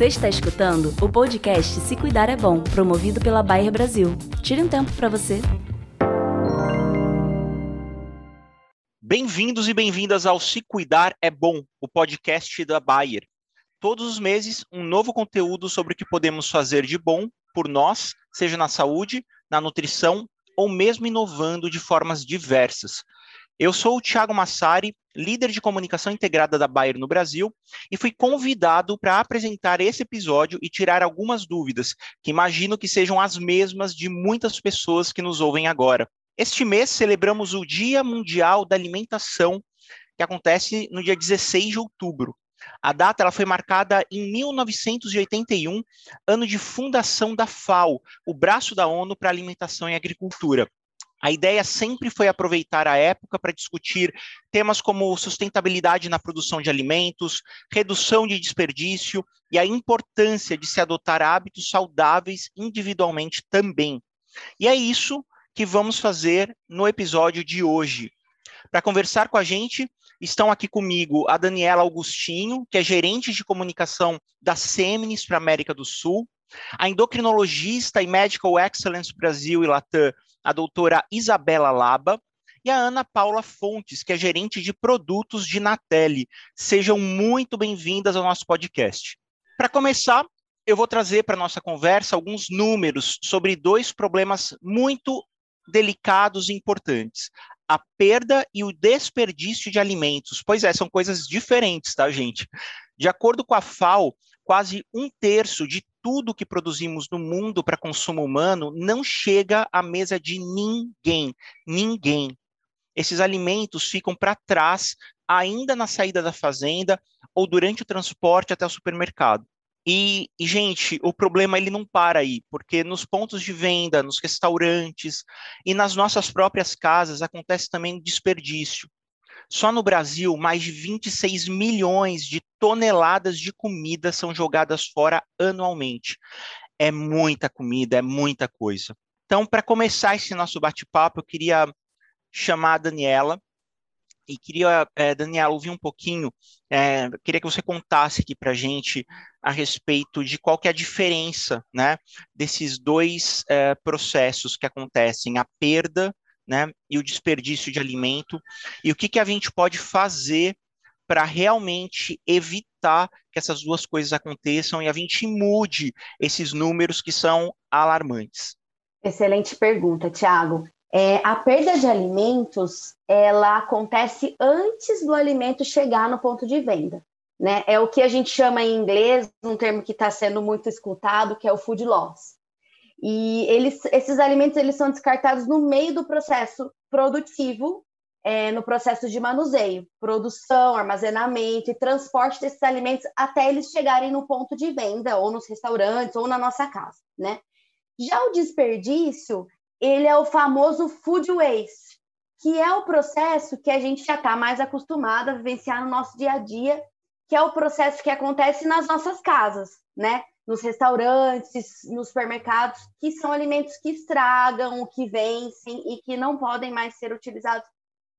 Você está escutando o podcast Se Cuidar é Bom, promovido pela Bayer Brasil. Tire um tempo para você. Bem-vindos e bem-vindas ao Se Cuidar é Bom, o podcast da Bayer. Todos os meses, um novo conteúdo sobre o que podemos fazer de bom por nós, seja na saúde, na nutrição ou mesmo inovando de formas diversas. Eu sou o Thiago Massari, líder de comunicação integrada da Bayer no Brasil, e fui convidado para apresentar esse episódio e tirar algumas dúvidas, que imagino que sejam as mesmas de muitas pessoas que nos ouvem agora. Este mês celebramos o Dia Mundial da Alimentação, que acontece no dia 16 de outubro. A data ela foi marcada em 1981, ano de fundação da FAO, o braço da ONU para Alimentação e Agricultura. A ideia sempre foi aproveitar a época para discutir temas como sustentabilidade na produção de alimentos, redução de desperdício e a importância de se adotar hábitos saudáveis individualmente também. E é isso que vamos fazer no episódio de hoje. Para conversar com a gente, estão aqui comigo a Daniela Augustinho, que é gerente de comunicação da Seminis para a América do Sul, a endocrinologista e Medical Excellence Brasil e Latam, a doutora Isabela Laba, e a Ana Paula Fontes, que é gerente de produtos de Natelli. Sejam muito bem-vindas ao nosso podcast. Para começar, eu vou trazer para nossa conversa alguns números sobre dois problemas muito delicados e importantes: a perda e o desperdício de alimentos. Pois é, são coisas diferentes, tá, gente? De acordo com a FAO, quase um terço de tudo que produzimos no mundo para consumo humano não chega à mesa de ninguém. Ninguém. Esses alimentos ficam para trás, ainda na saída da fazenda ou durante o transporte até o supermercado. E, e, gente, o problema ele não para aí, porque nos pontos de venda, nos restaurantes e nas nossas próprias casas acontece também desperdício. Só no Brasil, mais de 26 milhões de toneladas de comida são jogadas fora anualmente. É muita comida, é muita coisa. Então, para começar esse nosso bate-papo, eu queria chamar a Daniela, e queria, é, Daniela, ouvir um pouquinho, é, queria que você contasse aqui para a gente a respeito de qual que é a diferença né, desses dois é, processos que acontecem, a perda né, e o desperdício de alimento, e o que, que a gente pode fazer para realmente evitar que essas duas coisas aconteçam e a gente mude esses números que são alarmantes. Excelente pergunta, Tiago. É, a perda de alimentos, ela acontece antes do alimento chegar no ponto de venda. Né? É o que a gente chama em inglês, um termo que está sendo muito escutado, que é o food loss. E eles, esses alimentos eles são descartados no meio do processo produtivo, é, no processo de manuseio, produção, armazenamento e transporte desses alimentos até eles chegarem no ponto de venda, ou nos restaurantes, ou na nossa casa, né? Já o desperdício, ele é o famoso food waste, que é o processo que a gente já está mais acostumado a vivenciar no nosso dia a dia, que é o processo que acontece nas nossas casas, né? Nos restaurantes, nos supermercados, que são alimentos que estragam, que vencem e que não podem mais ser utilizados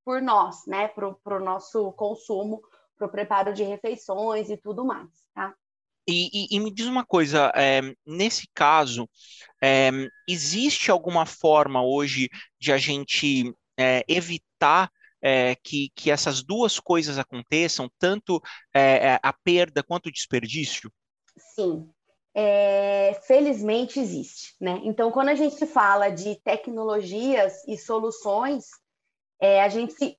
por nós, né? Para o nosso consumo, para o preparo de refeições e tudo mais, tá? E, e, e, me diz uma coisa, é, nesse caso, é, existe alguma forma hoje de a gente é, evitar que, que essas duas coisas aconteçam, tanto a perda quanto o desperdício? Sim, felizmente existe. Né? Então, quando a gente fala de tecnologias e soluções, a gente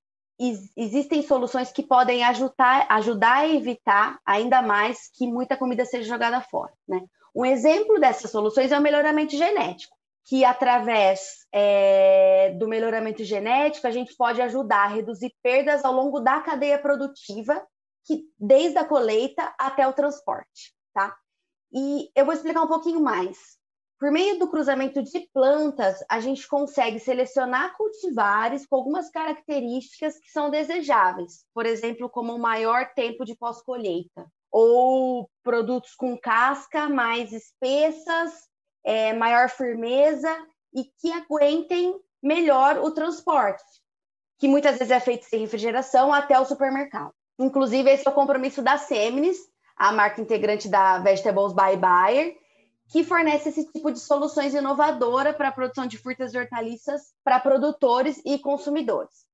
existem soluções que podem ajudar, ajudar a evitar ainda mais que muita comida seja jogada fora. Né? Um exemplo dessas soluções é o melhoramento genético, que através é, do melhoramento genético a gente pode ajudar a reduzir perdas ao longo da cadeia produtiva, que desde a colheita até o transporte. Tá? E eu vou explicar um pouquinho mais. Por meio do cruzamento de plantas, a gente consegue selecionar cultivares com algumas características que são desejáveis, por exemplo, como maior tempo de pós-colheita, ou produtos com casca mais espessas, é, maior firmeza e que aguentem melhor o transporte, que muitas vezes é feito sem refrigeração até o supermercado. Inclusive, esse é o compromisso da Seminis, a marca integrante da Vegetables by Bayer, que fornece esse tipo de soluções inovadoras para a produção de frutas e hortaliças para produtores e consumidores.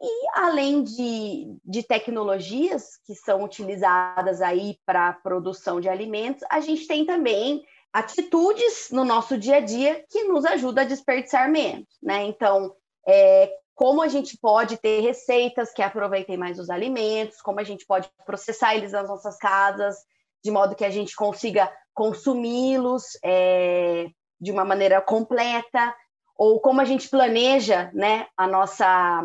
E além de, de tecnologias que são utilizadas aí para a produção de alimentos, a gente tem também atitudes no nosso dia a dia que nos ajudam a desperdiçar menos, né? Então, é, como a gente pode ter receitas que aproveitem mais os alimentos, como a gente pode processar eles nas nossas casas, de modo que a gente consiga consumi-los é, de uma maneira completa, ou como a gente planeja né, a nossa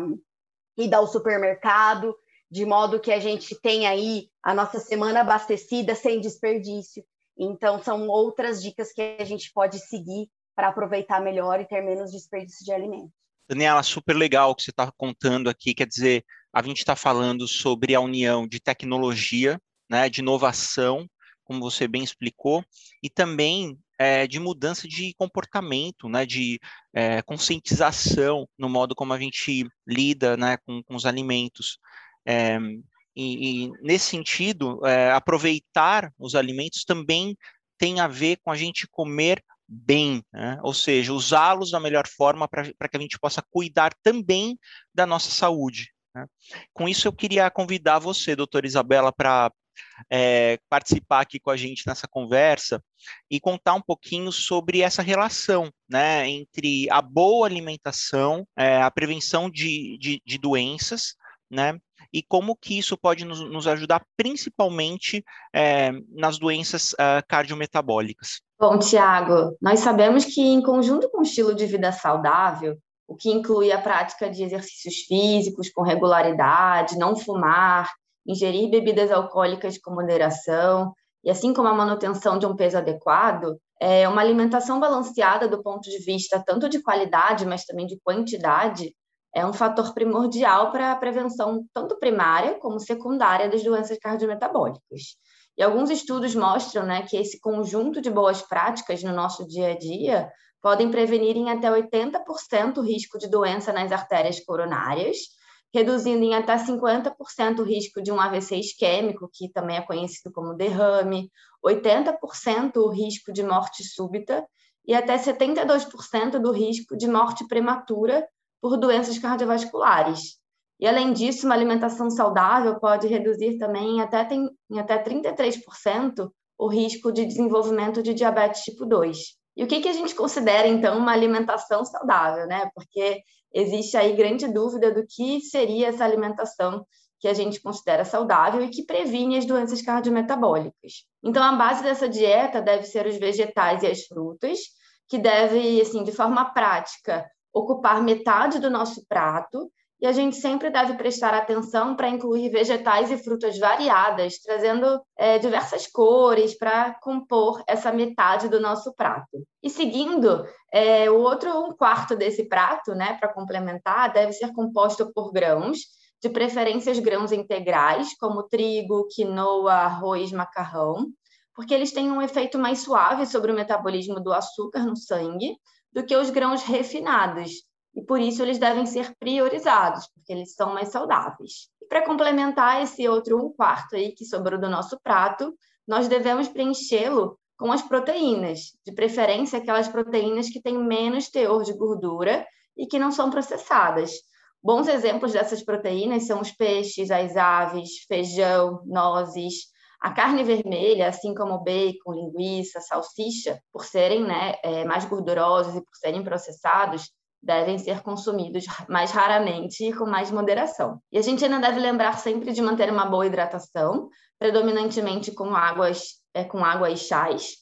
ida ao supermercado, de modo que a gente tenha aí a nossa semana abastecida sem desperdício. Então, são outras dicas que a gente pode seguir para aproveitar melhor e ter menos desperdício de alimentos. Daniela, super legal o que você está contando aqui. Quer dizer, a gente está falando sobre a união de tecnologia, né, de inovação, como você bem explicou, e também é, de mudança de comportamento, né, de é, conscientização no modo como a gente lida né, com, com os alimentos. É, e, e, nesse sentido, é, aproveitar os alimentos também tem a ver com a gente comer bem, né? ou seja, usá-los da melhor forma para que a gente possa cuidar também da nossa saúde. Né? Com isso, eu queria convidar você, doutora Isabela, para é, participar aqui com a gente nessa conversa e contar um pouquinho sobre essa relação né, entre a boa alimentação, é, a prevenção de, de, de doenças, né, e como que isso pode nos, nos ajudar principalmente é, nas doenças uh, cardiometabólicas. Bom, Tiago, nós sabemos que em conjunto com o estilo de vida saudável, o que inclui a prática de exercícios físicos com regularidade, não fumar, ingerir bebidas alcoólicas com moderação, e assim como a manutenção de um peso adequado, é uma alimentação balanceada do ponto de vista tanto de qualidade, mas também de quantidade, é um fator primordial para a prevenção tanto primária como secundária das doenças cardiometabólicas. E alguns estudos mostram né, que esse conjunto de boas práticas no nosso dia a dia podem prevenir em até 80% o risco de doença nas artérias coronárias, reduzindo em até 50% o risco de um AVC isquêmico, que também é conhecido como derrame, 80% o risco de morte súbita e até 72% do risco de morte prematura por doenças cardiovasculares. E, além disso, uma alimentação saudável pode reduzir também em até, em até 33% o risco de desenvolvimento de diabetes tipo 2. E o que, que a gente considera, então, uma alimentação saudável, né? Porque existe aí grande dúvida do que seria essa alimentação que a gente considera saudável e que previne as doenças cardiometabólicas. Então, a base dessa dieta deve ser os vegetais e as frutas, que deve, assim, de forma prática, ocupar metade do nosso prato, e a gente sempre deve prestar atenção para incluir vegetais e frutas variadas, trazendo é, diversas cores para compor essa metade do nosso prato. E seguindo, é, o outro um quarto desse prato, né, para complementar, deve ser composto por grãos, de preferência grãos integrais, como trigo, quinoa, arroz, macarrão, porque eles têm um efeito mais suave sobre o metabolismo do açúcar no sangue do que os grãos refinados, e por isso eles devem ser priorizados, porque eles são mais saudáveis. E para complementar esse outro um quarto aí que sobrou do nosso prato, nós devemos preenchê-lo com as proteínas, de preferência aquelas proteínas que têm menos teor de gordura e que não são processadas. Bons exemplos dessas proteínas são os peixes, as aves, feijão, nozes, a carne vermelha, assim como bacon, linguiça, salsicha, por serem né, é, mais gordurosos e por serem processados, devem ser consumidos mais raramente e com mais moderação. E a gente ainda deve lembrar sempre de manter uma boa hidratação, predominantemente com águas, é, com água e chás.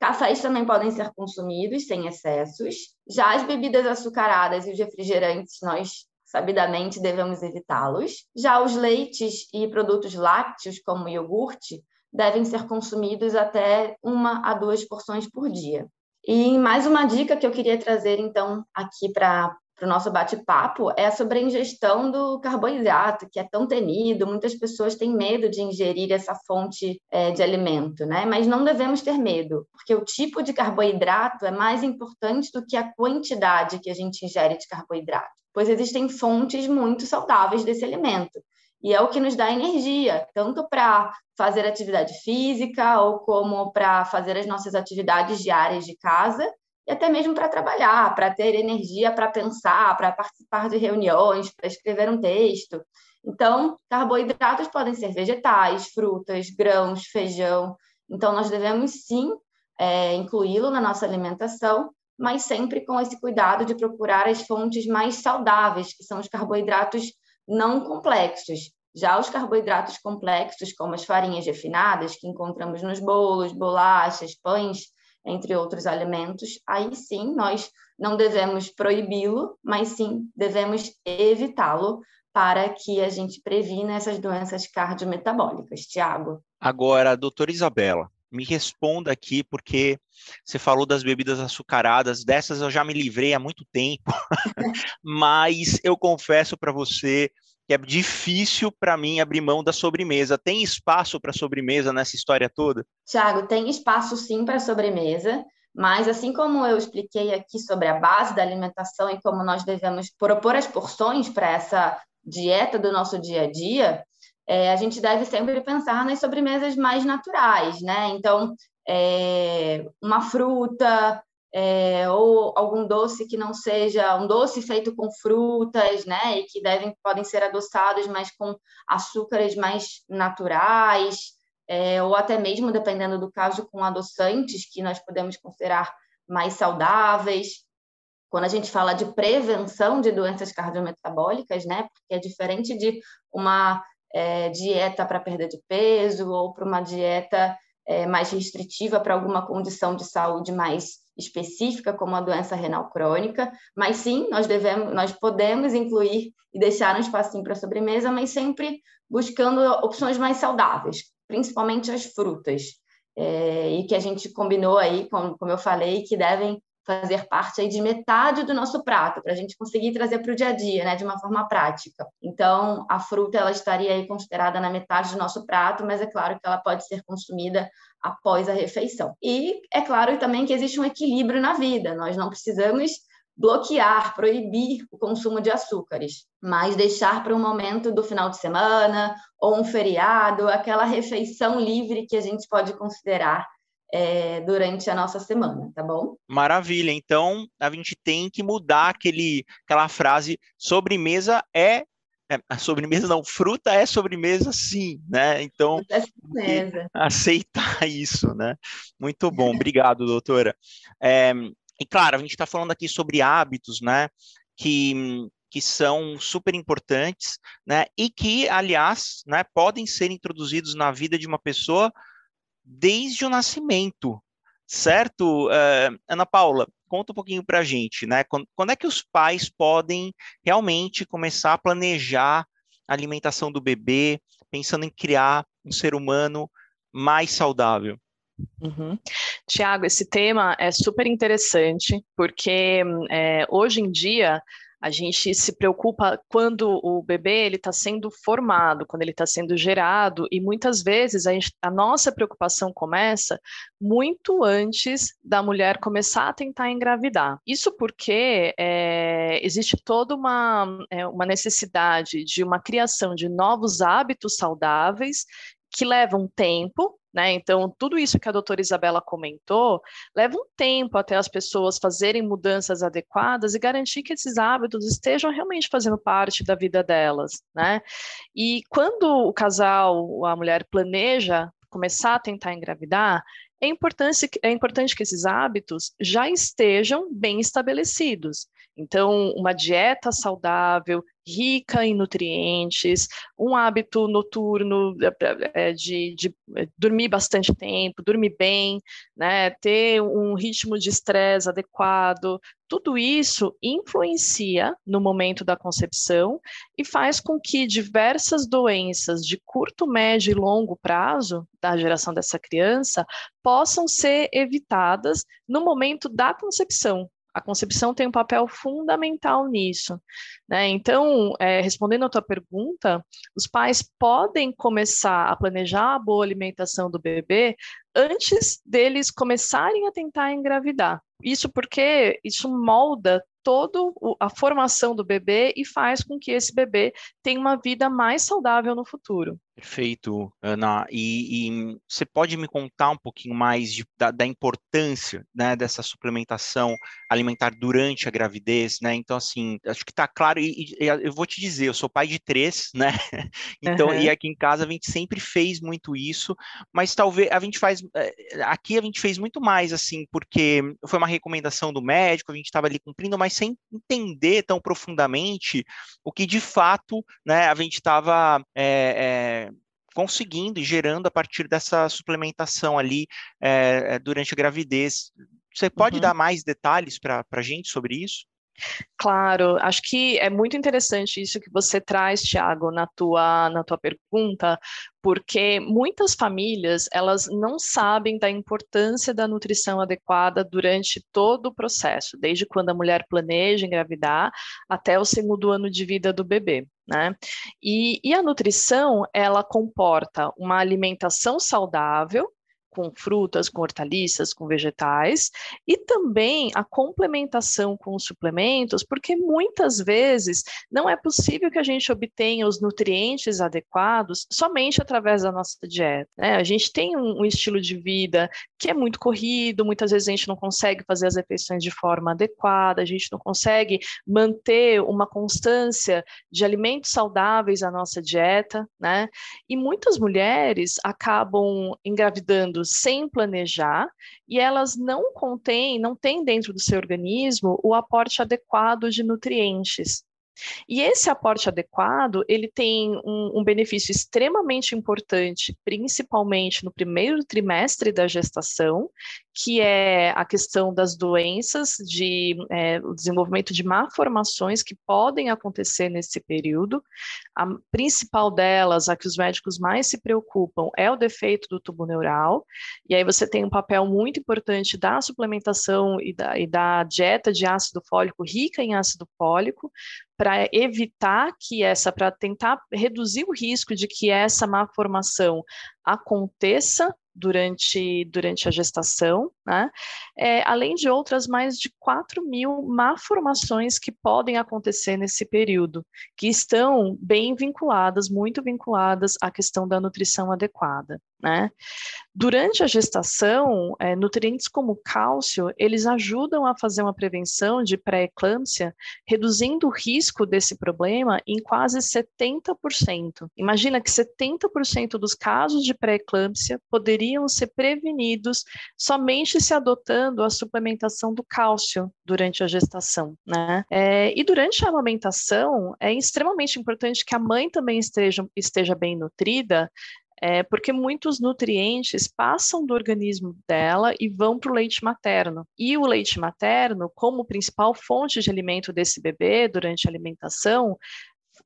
Cafés também podem ser consumidos sem excessos. Já as bebidas açucaradas e os refrigerantes, nós sabidamente devemos evitá-los. Já os leites e produtos lácteos, como iogurte, devem ser consumidos até uma a duas porções por dia. E mais uma dica que eu queria trazer, então, aqui para o nosso bate-papo é sobre a ingestão do carboidrato, que é tão temido, muitas pessoas têm medo de ingerir essa fonte é, de alimento, né? Mas não devemos ter medo, porque o tipo de carboidrato é mais importante do que a quantidade que a gente ingere de carboidrato, pois existem fontes muito saudáveis desse alimento. E é o que nos dá energia, tanto para fazer atividade física ou como para fazer as nossas atividades diárias de casa e até mesmo para trabalhar, para ter energia para pensar, para participar de reuniões, para escrever um texto. Então, carboidratos podem ser vegetais, frutas, grãos, feijão. Então, nós devemos sim é, incluí-lo na nossa alimentação, mas sempre com esse cuidado de procurar as fontes mais saudáveis, que são os carboidratos não complexos. Já os carboidratos complexos, como as farinhas refinadas, que encontramos nos bolos, bolachas, pães, entre outros alimentos, aí sim nós não devemos proibi-lo, mas sim devemos evitá-lo para que a gente previna essas doenças cardiometabólicas. Tiago. Agora, doutora Isabela, me responda aqui, porque você falou das bebidas açucaradas, dessas eu já me livrei há muito tempo, mas eu confesso para você que é difícil para mim abrir mão da sobremesa. Tem espaço para sobremesa nessa história toda? Tiago, tem espaço sim para sobremesa, mas assim como eu expliquei aqui sobre a base da alimentação e como nós devemos propor as porções para essa dieta do nosso dia a dia, é, a gente deve sempre pensar nas sobremesas mais naturais, né? Então, é, uma fruta, é, ou algum doce que não seja um doce feito com frutas, né, e que devem podem ser adoçados, mas com açúcares mais naturais, é, ou até mesmo dependendo do caso com adoçantes que nós podemos considerar mais saudáveis. Quando a gente fala de prevenção de doenças cardiometabólicas, né, porque é diferente de uma é, dieta para perda de peso ou para uma dieta é, mais restritiva para alguma condição de saúde mais específica, como a doença renal crônica, mas sim, nós devemos, nós podemos incluir e deixar um espacinho para sobremesa, mas sempre buscando opções mais saudáveis, principalmente as frutas, é, e que a gente combinou aí, como, como eu falei, que devem fazer parte aí de metade do nosso prato, para a gente conseguir trazer para o dia a dia, né, de uma forma prática. Então, a fruta ela estaria aí considerada na metade do nosso prato, mas é claro que ela pode ser consumida após a refeição. E é claro também que existe um equilíbrio na vida, nós não precisamos bloquear, proibir o consumo de açúcares, mas deixar para um momento do final de semana ou um feriado, aquela refeição livre que a gente pode considerar é, durante a nossa semana, tá bom? Maravilha. Então a gente tem que mudar aquele, aquela frase: sobremesa é, é a sobremesa não, fruta é sobremesa sim, né? Então é aceitar isso, né? Muito bom, obrigado, doutora. É, e claro, a gente está falando aqui sobre hábitos, né? Que que são super importantes, né? E que, aliás, né, podem ser introduzidos na vida de uma pessoa desde o nascimento, certo? Uh, Ana Paula, conta um pouquinho para a gente, né? Quando, quando, é que os pais podem realmente começar a planejar a alimentação do bebê, pensando em criar um ser humano mais saudável? Uhum. Tiago, esse tema é super interessante, porque é, hoje em dia a gente se preocupa quando o bebê ele está sendo formado, quando ele está sendo gerado, e muitas vezes a, gente, a, nossa preocupação começa muito antes da mulher começar a tentar engravidar. Isso porque é, existe toda uma, é, uma necessidade de uma criação de novos hábitos saudáveis que levam tempo, né? Então, tudo isso que a doutora Isabela comentou leva um tempo até as pessoas fazerem mudanças adequadas e garantir que esses hábitos estejam realmente fazendo parte da vida delas. Né? E quando o casal, a mulher, planeja começar a tentar engravidar, é importante, é importante que esses hábitos já estejam bem estabelecidos. Então, uma dieta saudável, rica em nutrientes, um hábito noturno é, de, de, é, dormir bastante tempo, dormir bem, né, ter um ritmo de estresse adequado, tudo isso influencia no momento da concepção e faz com que diversas doenças de curto, médio e longo prazo da geração dessa criança possam ser evitadas no momento da concepção, a concepção tem um papel fundamental nisso. Né? Então, é, respondendo à tua pergunta, os pais podem começar a planejar a boa alimentação do bebê antes deles começarem a tentar engravidar. Isso porque isso molda toda a formação do bebê e faz com que esse bebê tenha uma vida mais saudável no futuro. Perfeito, Ana. E, e, você pode me contar um pouquinho mais de, da, da, importância né, dessa suplementação alimentar durante a gravidez, né? Então, assim, acho que está claro, e, e, eu vou te dizer, eu sou pai de três, né? Então, uhum. e aqui em casa a gente sempre fez muito isso, mas talvez a gente faz, eh, aqui a gente fez muito mais, assim, porque foi uma recomendação do médico, a gente estava ali cumprindo, mas sem entender tão profundamente o que de fato, né, a gente estava. É, é, conseguindo e gerando a partir dessa suplementação ali é, durante a gravidez. Você pode uhum. dar mais detalhes para a gente sobre isso? Claro, acho que é muito interessante isso que você traz, Tiago, na tua, na tua pergunta, porque muitas famílias elas não sabem da importância da nutrição adequada durante todo o processo, desde quando a mulher planeja engravidar até o segundo ano de vida do bebê. Né? E, e a nutrição ela comporta uma alimentação saudável, com frutas, com hortaliças, com vegetais, e também a complementação com os suplementos, porque muitas vezes não é possível que a gente obtenha os nutrientes adequados somente através da nossa dieta. Né? A gente tem um, um estilo de vida que é muito corrido, muitas vezes a gente não consegue fazer as refeições de forma adequada, a gente não consegue manter uma constância de alimentos saudáveis na nossa dieta, né? E muitas mulheres acabam engravidando sem planejar e elas não contêm, não têm dentro do seu organismo o aporte adequado de nutrientes. E esse aporte adequado, ele tem um, um, benefício extremamente importante, principalmente no primeiro trimestre da gestação, que é a questão das doenças, de é, o desenvolvimento de malformações que podem acontecer nesse período. A principal delas, a que os médicos mais se preocupam, é o defeito do tubo neural. E aí você tem um papel muito importante da suplementação e da, e da dieta de ácido fólico rica em ácido fólico, para evitar que essa, para tentar reduzir o risco de que essa malformação aconteça durante, durante a gestação, né? É, além de outras mais de 4 mil malformações que podem acontecer nesse período, que estão bem vinculadas, muito vinculadas à questão da nutrição adequada. Né? Durante a gestação, é, nutrientes como cálcio, eles ajudam a fazer uma prevenção de pré-eclâmpsia, reduzindo o risco desse problema em quase 70%. Imagina que 70% dos casos de pré-eclâmpsia poderiam ser prevenidos somente se adotando a suplementação do cálcio durante a gestação, né? É, e durante a amamentação, é extremamente importante que a mãe também esteja, esteja bem nutrida, é, porque muitos nutrientes passam do organismo dela e vão para o leite materno. E o leite materno, como principal fonte de alimento desse bebê durante a alimentação,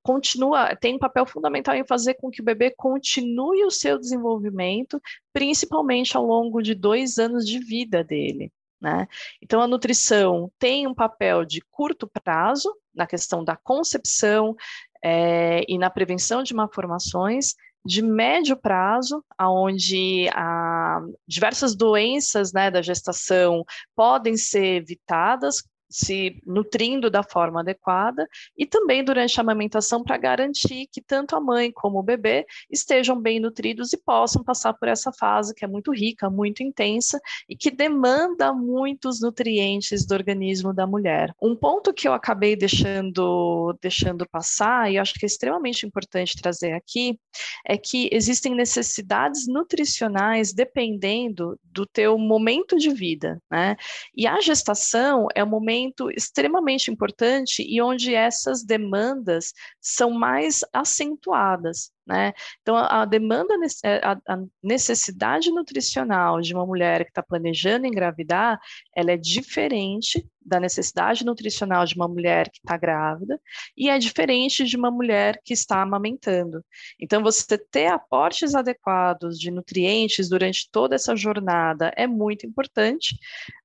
continua, tem um papel fundamental em fazer com que o bebê continue o seu desenvolvimento, principalmente ao longo de dois anos de vida dele. Né? Então, a nutrição tem um papel de curto prazo na questão da concepção é, e na prevenção de malformações, de médio prazo, onde ah, diversas doenças né, da gestação podem ser evitadas se nutrindo da forma adequada e também durante a amamentação para garantir que tanto a mãe como o bebê estejam bem nutridos e possam passar por essa fase que é muito rica, muito intensa e que demanda muitos nutrientes do organismo da mulher. Um ponto que eu acabei deixando deixando passar e acho que é extremamente importante trazer aqui é que existem necessidades nutricionais dependendo do teu momento de vida, né? E a gestação é o momento momento extremamente importante e onde essas demandas são mais acentuadas. Né? Então, a demanda, é, a necessidade nutricional de uma mulher que está planejando engravidar, ela é diferente da necessidade nutricional de uma mulher que está grávida e é diferente de uma mulher que está amamentando. Então, você ter aportes adequados de nutrientes durante toda essa jornada é muito importante.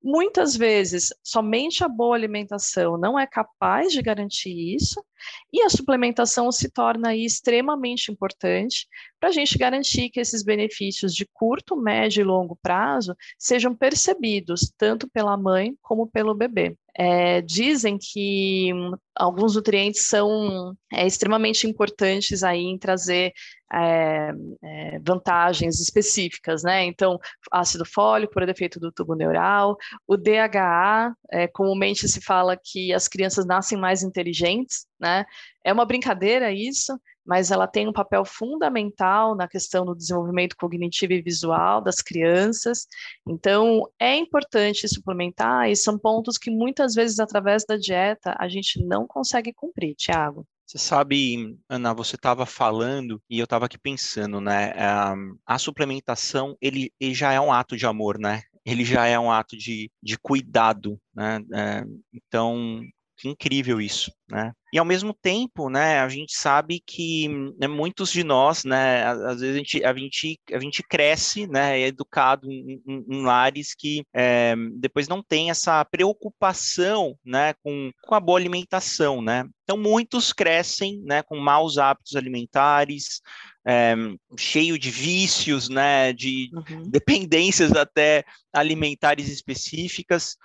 Muitas vezes, somente a boa alimentação não é capaz de garantir isso, E a suplementação se torna aí extremamente importante para a gente garantir que esses benefícios de curto, médio e longo prazo sejam percebidos tanto pela mãe como pelo bebê. É, dizem que alguns nutrientes são é, extremamente importantes aí em trazer é, é, vantagens específicas, né? Então, ácido fólico por defeito do tubo neural, o DHA, é, comumente se fala que as crianças nascem mais inteligentes, né? É uma brincadeira isso, mas ela tem um papel fundamental na questão do desenvolvimento cognitivo e visual das crianças. Então, é importante suplementar e são pontos que muitas vezes, através da dieta, a gente não consegue cumprir, Tiago. Você sabe, Ana, você estava falando e eu estava aqui pensando, né? A suplementação, ele, ele, já é um ato de amor, né? Ele já é um ato de, de cuidado, né? É, então, que incrível isso, né? E ao mesmo tempo, né, a gente sabe que né, muitos de nós, né, às vezes a gente, a gente, a gente cresce, né, é educado em, em, em lares que é, depois não tem essa preocupação, né, com, com a boa alimentação, né? Então muitos crescem, né, com maus hábitos alimentares, é, cheio de vícios, né, de uhum. dependências até alimentares específicas.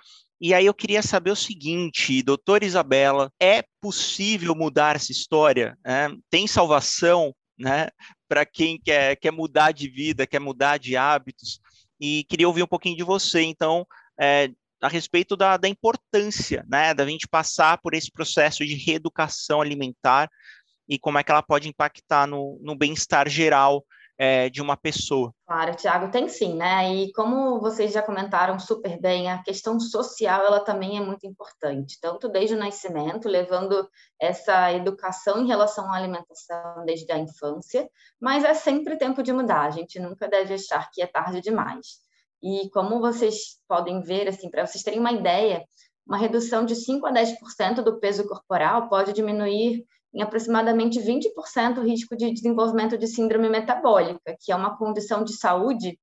E aí eu queria saber o seguinte, doutora Isabela, é possível mudar essa história? É, tem salvação né, para quem quer, quer mudar de vida, quer mudar de hábitos? E queria ouvir um pouquinho de você, então, é, a respeito da, da importância né, da gente passar por esse processo de reeducação alimentar e como é que ela pode impactar no, no bem-estar geral é, de uma pessoa. Claro, Tiago, tem sim, né? E como vocês já comentaram super bem, a questão social ela também é muito importante, tanto desde o nascimento, levando essa educação em relação à alimentação desde a infância, mas é sempre tempo de mudar, a gente nunca deve achar que é tarde demais. E como vocês podem ver, assim, para vocês terem uma ideia, uma redução de 5 a 10% do peso corporal pode diminuir em aproximadamente 20% o risco de desenvolvimento de síndrome metabólica, que é uma condição de saúde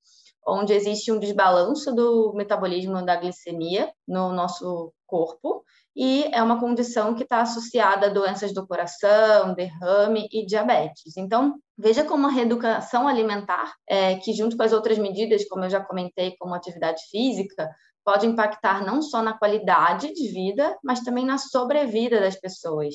onde existe um desbalanço do metabolismo da glicemia no nosso corpo e é uma condição que está associada a doenças do coração, derrame e diabetes. Então, veja como a reeducação alimentar, é, que junto com as outras medidas, como eu já comentei, como atividade física, pode impactar não só na qualidade de vida, mas também na sobrevida das pessoas.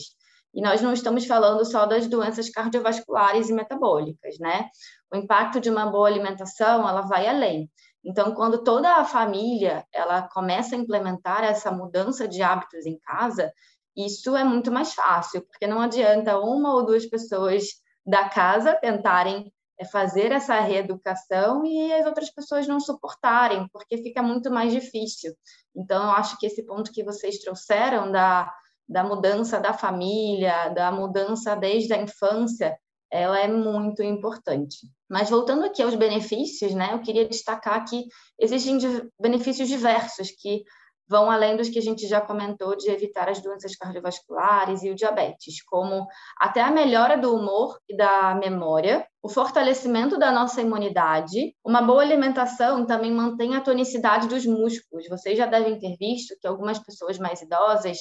E nós não estamos falando só das doenças cardiovasculares e metabólicas, né? O impacto de uma boa alimentação, ela vai além. Então, quando toda a família ela começa a implementar essa mudança de hábitos em casa, isso é muito mais fácil, porque não adianta uma ou duas pessoas da casa tentarem é, fazer essa reeducação e as outras pessoas não suportarem, porque fica muito mais difícil. Então, eu acho que esse ponto que vocês trouxeram da da mudança da família, da mudança desde a infância, ela é muito importante. Mas voltando aqui aos benefícios, né, eu queria destacar que existem benefícios diversos que vão além dos que a gente já comentou de evitar as doenças cardiovasculares e o diabetes, como até a melhora do humor e da memória, o fortalecimento da nossa imunidade, uma boa alimentação também mantém a tonicidade dos músculos. Vocês já devem ter visto que algumas pessoas mais idosas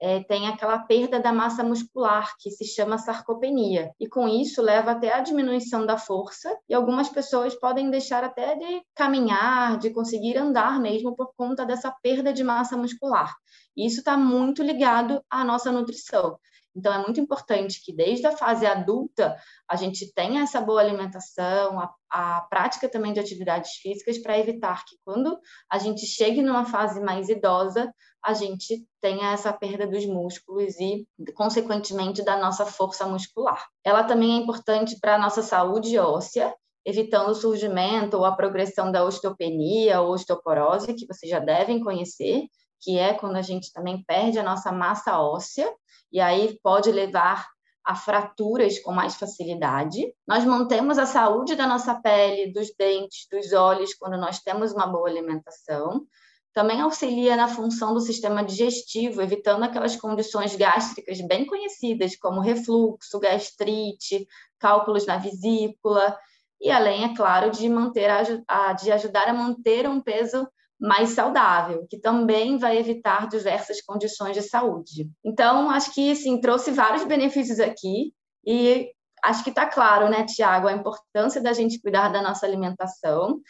é, tem aquela perda da massa muscular, que se chama sarcopenia. E com isso leva até a diminuição da força, e algumas pessoas podem deixar até de caminhar, de conseguir andar mesmo por conta dessa perda de massa muscular. E isso está muito ligado à nossa nutrição. Então, é muito importante que desde a fase adulta a gente tenha essa boa alimentação, a, a prática também de atividades físicas para evitar que quando a gente chegue numa fase mais idosa, a gente tenha essa perda dos músculos e, consequentemente, da nossa força muscular. Ela também é importante para a nossa saúde óssea, evitando o surgimento ou a progressão da osteopenia ou osteoporose, que vocês já devem conhecer, que é quando a gente também perde a nossa massa óssea e aí pode levar a fraturas com mais facilidade. Nós mantemos a saúde da nossa pele, dos dentes, dos olhos, quando nós temos uma boa alimentação. Também auxilia na função do sistema digestivo, evitando aquelas condições gástricas bem conhecidas, como refluxo, gastrite, cálculos na vesícula, e além, é claro, de manter a, de ajudar a manter um peso mais saudável, que também vai evitar diversas condições de saúde. Então, acho que sim, trouxe vários benefícios aqui e acho que está claro, né, Tiago, a importância da gente cuidar da nossa alimentação.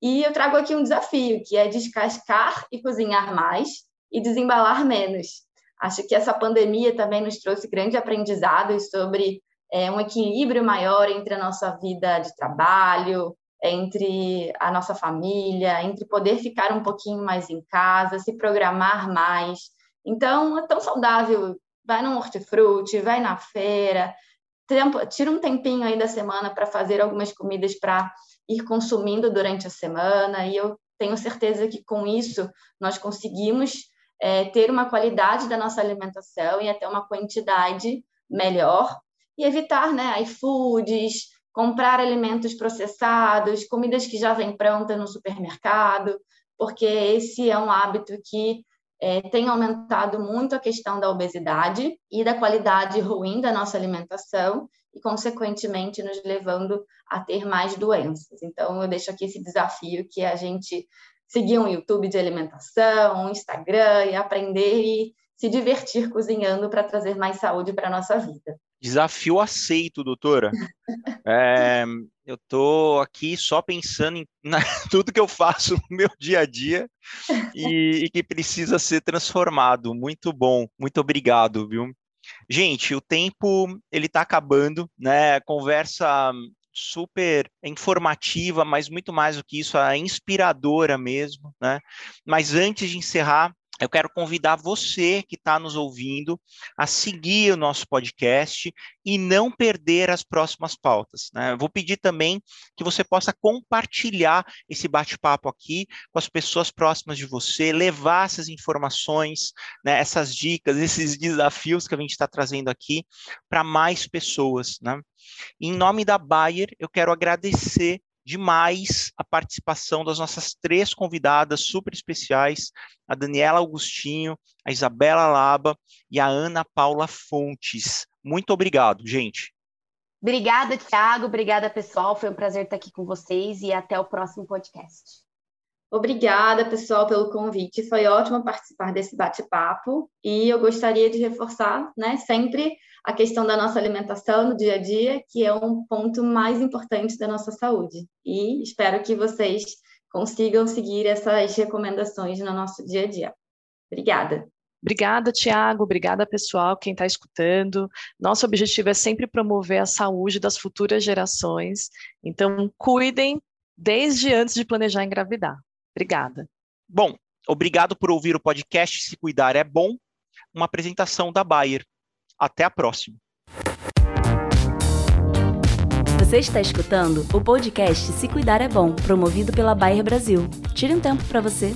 E eu trago aqui um desafio, que é descascar e cozinhar mais e desembalar menos. Acho que essa pandemia também nos trouxe grandes aprendizados sobre é, um equilíbrio maior entre a nossa vida de trabalho, entre a nossa família, entre poder ficar um pouquinho mais em casa, se programar mais. Então, é tão saudável. Vai no hortifruti, vai na feira, tempo, tira um tempinho aí da semana para fazer algumas comidas para ir consumindo durante a semana. E eu tenho certeza que com isso nós conseguimos é, ter uma qualidade da nossa alimentação e até uma quantidade melhor e evitar né, iFoods, comprar alimentos processados, comidas que já vêm prontas no supermercado, porque esse é um hábito que é, tem aumentado muito a questão da obesidade e da qualidade ruim da nossa alimentação e, consequentemente, nos levando a ter mais doenças. Então, eu deixo aqui esse desafio que é a gente seguir um YouTube de alimentação, um Instagram e aprender e se divertir cozinhando para trazer mais saúde para a nossa vida. Desafio aceito, doutora. É, eu estou aqui só pensando em na, tudo que eu faço no meu dia a dia e, e que precisa ser transformado. Muito bom, muito obrigado, viu? Gente, o tempo ele está acabando, né? Conversa super informativa, mas muito mais do que isso, a inspiradora mesmo, né? Mas antes de encerrar, eu quero convidar você que está nos ouvindo a seguir o nosso podcast e não perder as próximas pautas. Né? Eu vou pedir também que você possa compartilhar esse bate-papo aqui com as pessoas próximas de você, levar essas informações, né, essas dicas, esses desafios que a gente está trazendo aqui para mais pessoas. Né? Em nome da Bayer, eu quero agradecer demais a participação das nossas três convidadas super especiais, a Daniela Augustinho, a Isabela Laba e a Ana Paula Fontes. Muito obrigado, gente. Obrigada, Thiago. Obrigada, pessoal. Foi um prazer estar aqui com vocês e até o próximo podcast. Obrigada, pessoal, pelo convite. Foi ótimo participar desse bate-papo e eu gostaria de reforçar, né, sempre a questão da nossa alimentação no dia a dia, que é um ponto mais importante da nossa saúde. E espero que vocês consigam seguir essas recomendações no nosso dia a dia. Obrigada. Obrigada, Tiago. Obrigada, pessoal, quem está escutando. Nosso objetivo é sempre promover a saúde das futuras gerações. Então, cuidem desde antes de planejar engravidar. Obrigada. Bom, obrigado por ouvir o podcast Se Cuidar é Bom, uma apresentação da Bayer. Até a próxima. Você está escutando o podcast Se Cuidar é Bom, promovido pela Bayer Brasil. Tire um tempo para você.